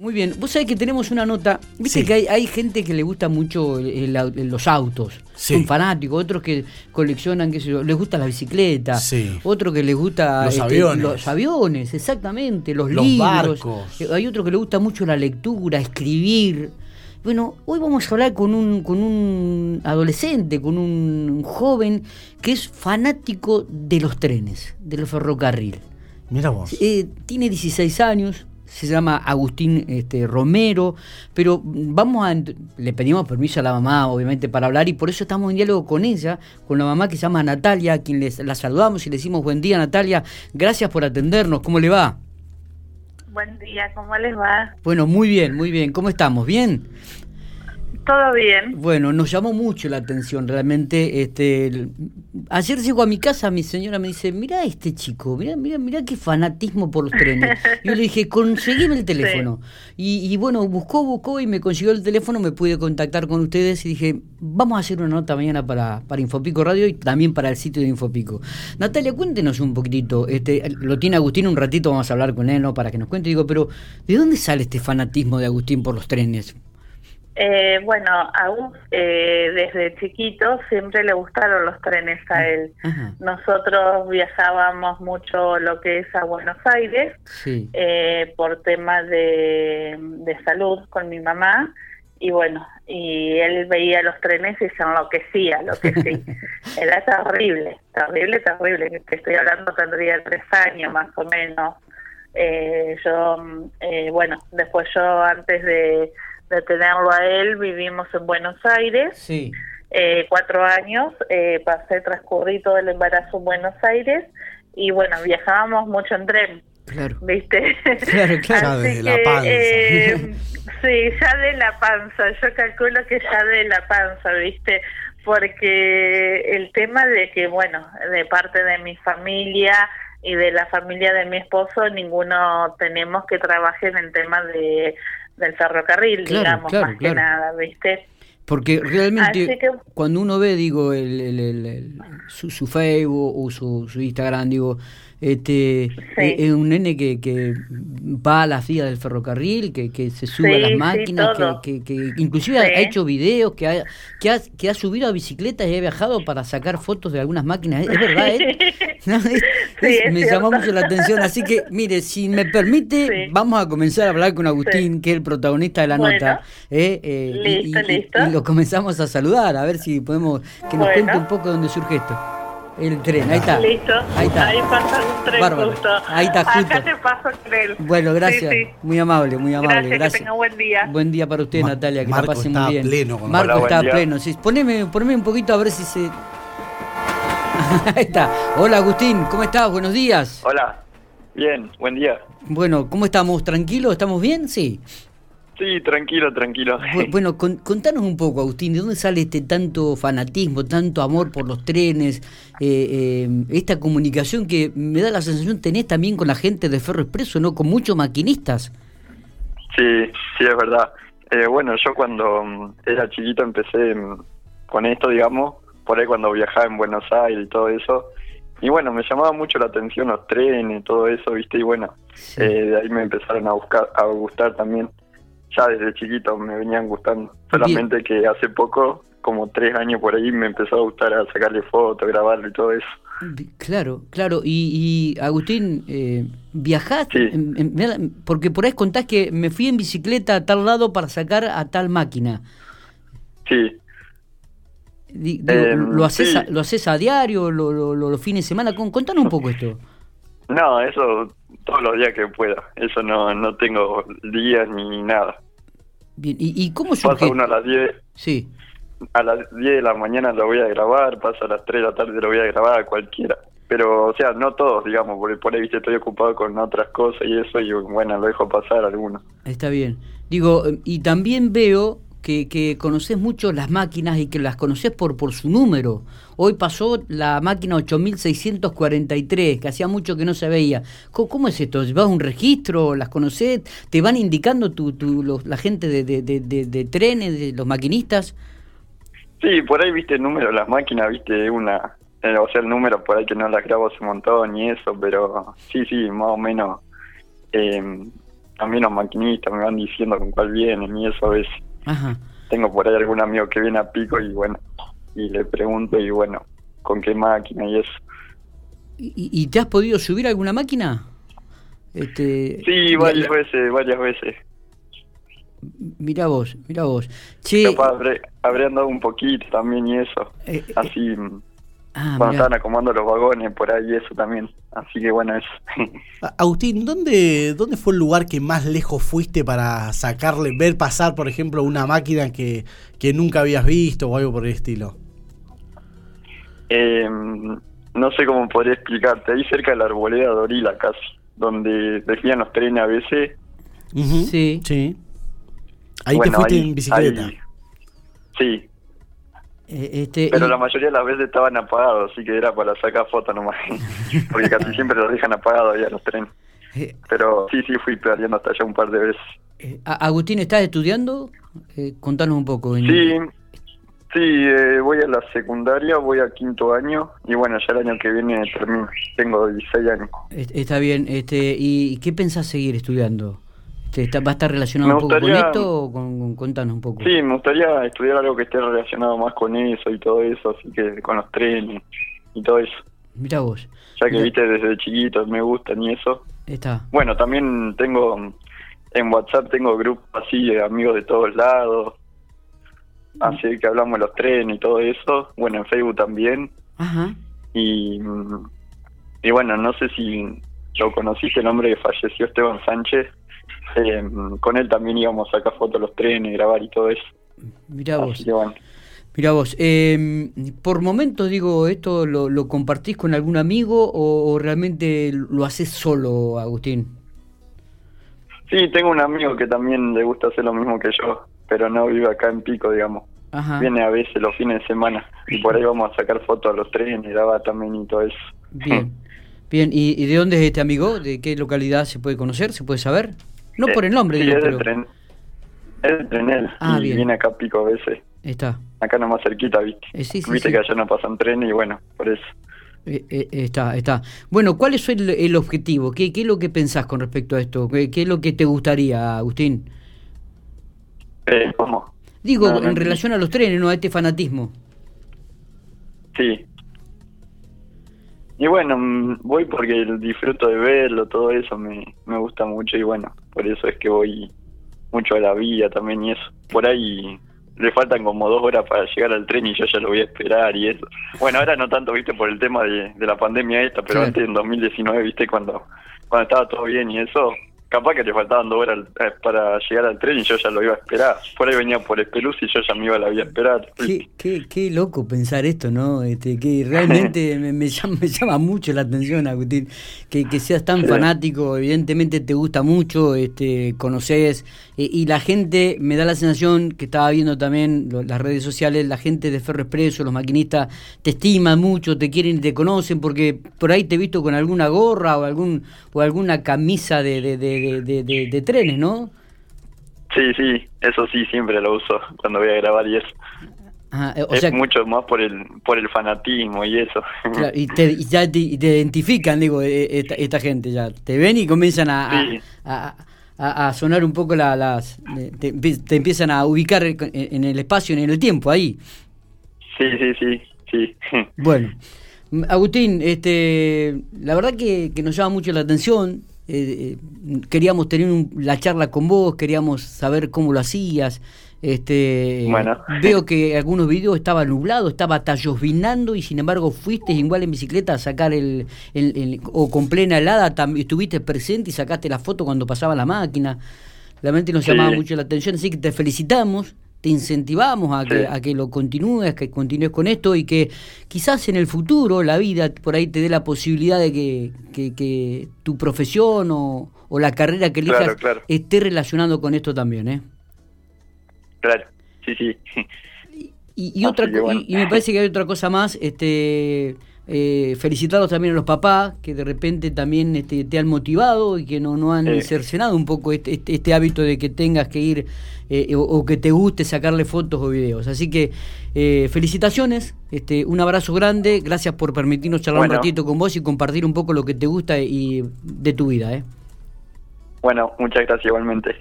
Muy bien, vos sabés que tenemos una nota, viste Sí. que hay, hay gente que le gusta mucho el- el- los autos, Sí. son fanáticos, otros que coleccionan, qué sé yo, les gusta la bicicleta, Sí. otros que les gusta Los aviones. los aviones, exactamente, los, Los libros, barcos. Eh, hay otro que le gusta mucho la lectura, escribir. Bueno, hoy vamos a hablar con un, con un adolescente, con un joven que es fanático de los trenes, del ferrocarril. Mira vos. Eh, tiene 16 años, se llama Agustín este, Romero, pero vamos a, le pedimos permiso a la mamá, obviamente, para hablar y por eso estamos en diálogo con ella, con la mamá que se llama Natalia, a quien les, la saludamos y le decimos buen día Natalia, gracias por atendernos, ¿cómo le va? Buen día, ¿cómo les va? Bueno, muy bien, muy bien, ¿cómo estamos? ¿Bien? ¿Todo bien? Bueno, nos llamó mucho la atención realmente. Este, el- ayer llego a mi casa, mi señora me dice, mira este chico, mira, mira, mira qué fanatismo por los trenes. Yo le dije, conseguime el teléfono. Y, y bueno, buscó, buscó y me consiguió el teléfono, me pude contactar con ustedes y dije, vamos a hacer una nota mañana para, para Infopico Radio y también para el sitio de Infopico. Natalia, cuéntenos un poquitito, este, lo tiene Agustín un ratito, vamos a hablar con él, ¿no? Para que nos cuente, digo, pero ¿de dónde sale este fanatismo de Agustín por los trenes? Eh, bueno, aún eh, desde chiquito siempre le gustaron los trenes a él. Ajá, Nosotros viajábamos mucho lo que es a Buenos Aires sí. eh, por temas de, de salud con mi mamá y bueno, y él veía los trenes y se enloquecía, lo que sí. Era terrible, terrible, terrible. Te estoy hablando, tendría tres años más o menos. Eh, yo, mm, eh, bueno, después yo antes de, de tenerlo a él vivimos en Buenos Aires, Sí. eh, cuatro años, eh, pasé, transcurrí todo el embarazo en Buenos Aires y bueno, viajábamos mucho en tren. Claro. ¿Viste? Claro, claro. Ya Así desde la que, panza. eh, sí, ya de la panza. Yo calculo que ya de la panza, ¿viste? Porque el tema de que, bueno, de parte de mi familia y de la familia de mi esposo, ninguno tenemos que trabaje en el tema de del ferrocarril, Claro, digamos, claro, más claro. que nada, ¿viste? Porque realmente que- cuando uno ve, digo, el, el- el- el- su, su Facebook o su, su Instagram, digo, este eh, es un nene que, que va a las vías del ferrocarril, que, que se sube a las máquinas, que, que, que inclusive ha- hecho videos, que ha, que, ha, que ha subido a bicicletas y ha viajado para sacar fotos de algunas máquinas. Es, es verdad, ¿eh? Es- es- me llamó mucho la atención. Así que, mire, si me permite, vamos a comenzar a hablar con Agustín, que es el protagonista de la Bueno. nota. ¿eh? Eh, y- Listo, y, y- listo. y lo comenzamos a saludar, a ver si podemos que nos Bueno. cuente un poco de dónde surge esto. El tren, ahí está. Listo. Ahí está. pasa un tren Bárbaro. justo. Ahí está, justo. Acá te paso con él. Bueno, gracias. Sí, sí. Muy amable, muy amable. Gracias, que tenga buen día. Buen día para usted, Ma- Natalia, que Marco la pase muy bien. pleno con- Marco Hola, buen está día. pleno. Sí, poneme, poneme un poquito a ver si se. Ahí está. Hola, Agustín, ¿cómo estás? Buenos días. Hola, bien, buen día. Bueno, ¿cómo estamos? ¿Tranquilos? ¿Estamos bien? Sí. Sí, tranquilo, tranquilo. Bu- Bueno, con- contanos un poco, Agustín, ¿de dónde sale este tanto fanatismo, tanto amor por los trenes, eh, eh, esta comunicación que me da la sensación tenés también con la gente de Ferro Expreso, ¿no? Con muchos maquinistas. Sí, sí, es verdad. Eh, bueno, yo cuando mm, era chiquito empecé mm, con esto, digamos, por ahí cuando viajaba en Buenos Aires y todo eso. Y bueno, me llamaba mucho la atención los trenes, todo eso, ¿viste? Y bueno, Sí. eh, de ahí me empezaron a buscar, a gustar también. Ya desde chiquito me venían gustando. Solamente que hace poco, como tres años por ahí, me empezó a gustar a sacarle fotos, grabarlo y todo eso. Claro, claro. Y, y, Agustín, eh, ¿viajaste? Sí. Porque por ahí contás que me fui en bicicleta a tal lado para sacar a tal máquina. Sí, Di- digo, Eh, ¿lo, haces sí. a, ¿Lo haces a diario, lo, lo- lo- los fines de semana? Con- Contanos un poco esto. No, eso todos los días que pueda. Eso no, no tengo días ni nada. Bien. ¿Y, y cómo surge? Pasa uno a las 10, Sí. a las 10 de la mañana lo voy a grabar, pasa a las 3 de la tarde lo voy a grabar, cualquiera. Pero, o sea, no todos, digamos, porque por ahí, viste, estoy ocupado con otras cosas y eso, y bueno, lo dejo pasar algunos. Está bien. Digo, y también veo que, conoces mucho las máquinas y que las conoces por, por su número. Hoy pasó la máquina 8643, que hacía mucho que no se veía. ¿Cómo, es esto? ¿Vas a un registro? ¿Las conoces? ¿Te van indicando tu, tu, los- la gente de, de, de, trenes, de los maquinistas? Sí, por ahí, viste, el número las máquinas, viste, una... eh, o sea, el número por ahí que no las grabo hace un montón y eso, pero sí, sí, más o menos... eh, también los maquinistas me van diciendo con cuál vienen y eso a veces. Ajá. Tengo por ahí algún amigo que viene a pico y bueno, y le pregunto y bueno, con qué máquina y eso. ¿Y, y te has podido subir a alguna máquina? Este, Sí, varias la- veces, varias veces. Mira vos, mira vos. Che, Capaz habré, habré andado un poquito también y eso. Eh, eh, Así, ah, cuando mirá. estaban acomodando los vagones por ahí eso también. Así que bueno, eso. Agustín, ¿dónde, ¿dónde fue el lugar que más lejos fuiste para sacarle, ver pasar, por ejemplo, una máquina que, que nunca habías visto o algo por el estilo? Eh, no sé cómo podría explicarte. Ahí cerca de la arboleda de Orila casi, donde desvían los trenes a veces. Sí. Sí. Ahí Bueno, te fuiste ahí- en bicicleta. ahí- sí, este, pero y- la mayoría de las veces estaban apagados, así que era para sacar fotos nomás. Porque casi siempre los dejan apagados ahí a los trenes. eh, Pero sí, sí, fui pedaleando hasta allá un par de veces. eh, Agustín, ¿estás estudiando? Eh, contanos un poco. en- Sí, sí, eh, voy a la secundaria, voy a quinto año y bueno, ya el año que viene termino. Tengo 16 años. est- Está bien. Este, ¿Y qué pensás seguir estudiando? Está- ¿Va a estar relacionado Me un poco con esto o con, con- contanos un poco? Sí, me gustaría estudiar algo que esté relacionado más con eso y todo eso, así que con los trenes y todo eso. Mira vos. Ya que viste desde chiquito me gustan y eso. Está. Bueno, también tengo en WhatsApp tengo grupos así de amigos de todos lados. Así que hablamos de los trenes y todo eso. Bueno, en Facebook también. Ajá. Y, mm, y bueno, no sé si lo conociste, el hombre que falleció, Esteban Sánchez. Eh, con él también íbamos a sacar fotos los trenes, grabar y todo eso. Mira vos. Bueno. Vos, eh, por momentos digo, ¿esto lo, lo compartís con algún amigo o, o realmente lo haces solo, Agustín? Sí, tengo un amigo que también le gusta hacer lo mismo que yo, pero no vive acá en Pico, digamos. Ajá. Viene a veces los fines de semana y por ahí vamos a sacar fotos a los trenes, grabar también y todo eso. Bien. Bien, ¿Y, y de dónde es este amigo? ¿De qué localidad se puede conocer? ¿Se puede saber? No por el nombre, sí, digo, es de pero... tren. Es de Trenel Ah, y bien. viene acá a Pico a veces. Está. Acá nomás cerquita, ¿viste? Eh, sí, sí, viste sí. que allá no pasan trenes y bueno, por eso. Eh, eh, está, está. Bueno, ¿cuál es el, el objetivo? ¿Qué, ¿Qué es lo que pensás con respecto a esto? ¿Qué, qué es lo que te gustaría, Agustín? Eh, ¿Cómo? Digo, No, en relación a los trenes, ¿no? A este fanatismo. Sí. Y bueno, mm, voy porque disfruto de verlo, todo eso me, me gusta mucho y bueno, por eso es que voy mucho a la vía también y eso. Por ahí le faltan como dos horas para llegar al tren y yo ya lo voy a esperar y eso. Bueno, ahora no tanto, viste, por el tema de, de la pandemia esta, pero antes en 2019, viste, cuando, cuando estaba todo bien y eso, capaz que le faltaban dos horas eh, para llegar al tren y yo ya lo iba a esperar. Por ahí venía por Espeluz y yo ya me iba a la vía a esperar. Qué, qué, qué loco pensar esto, ¿no? Este, que realmente me, me llama, me llama mucho la atención, Agustín, que, que seas tan Sí. fanático, evidentemente te gusta mucho, este, conoces, eh, y la gente, me da la sensación que estaba viendo también lo- las redes sociales, la gente de Ferro Expreso, los maquinistas, te estiman mucho, te quieren y te conocen, porque por ahí te he visto con alguna gorra o algún o alguna camisa de, de, de, de- de- de- de trenes, ¿no? Sí, sí, eso sí, siempre lo uso cuando voy a grabar y eso. Ajá, eh, o es sea, mucho más por el por el fanatismo y eso. Claro, y, te, y ya te, y te identifican, digo, eh, esta, esta gente ya. Te ven y comienzan a, a- Sí. a, a- a sonar un poco la- las... eh, Te, empie- te empiezan a ubicar en, el espacio, en el tiempo, ahí. sí, sí, sí, sí. Bueno, Agustín, este, la verdad que, que nos llama mucho la atención. Eh, eh, queríamos tener un- la charla con vos, queríamos saber cómo lo hacías. Este, Bueno. Veo que algunos videos estaba nublado, estaba tallovizando y sin embargo fuiste igual en bicicleta a sacar el, el- el- o con plena helada también estuviste presente y sacaste la foto cuando pasaba la máquina. Realmente nos Sí. llamaba mucho la atención, así que te felicitamos, te incentivamos a que, Sí. a que lo continúes, que continúes con esto y que quizás en el futuro la vida por ahí te dé la posibilidad de que, que- que tu profesión o, o la carrera que elijas Claro, claro. esté relacionado con esto también, ¿eh? claro, sí, sí. Y, y otra bueno. y me parece que hay otra cosa más, este eh, felicitarlos también a los papás que de repente también este, te han motivado y que no, no han Sí. cercenado un poco este, este, este hábito de que tengas que ir eh, o, o que te guste sacarle fotos o videos. Así que eh, felicitaciones, este, un abrazo grande, gracias por permitirnos charlar un ratito con vos y compartir un poco lo que te gusta y de tu vida. ¿eh? Bueno, muchas gracias igualmente.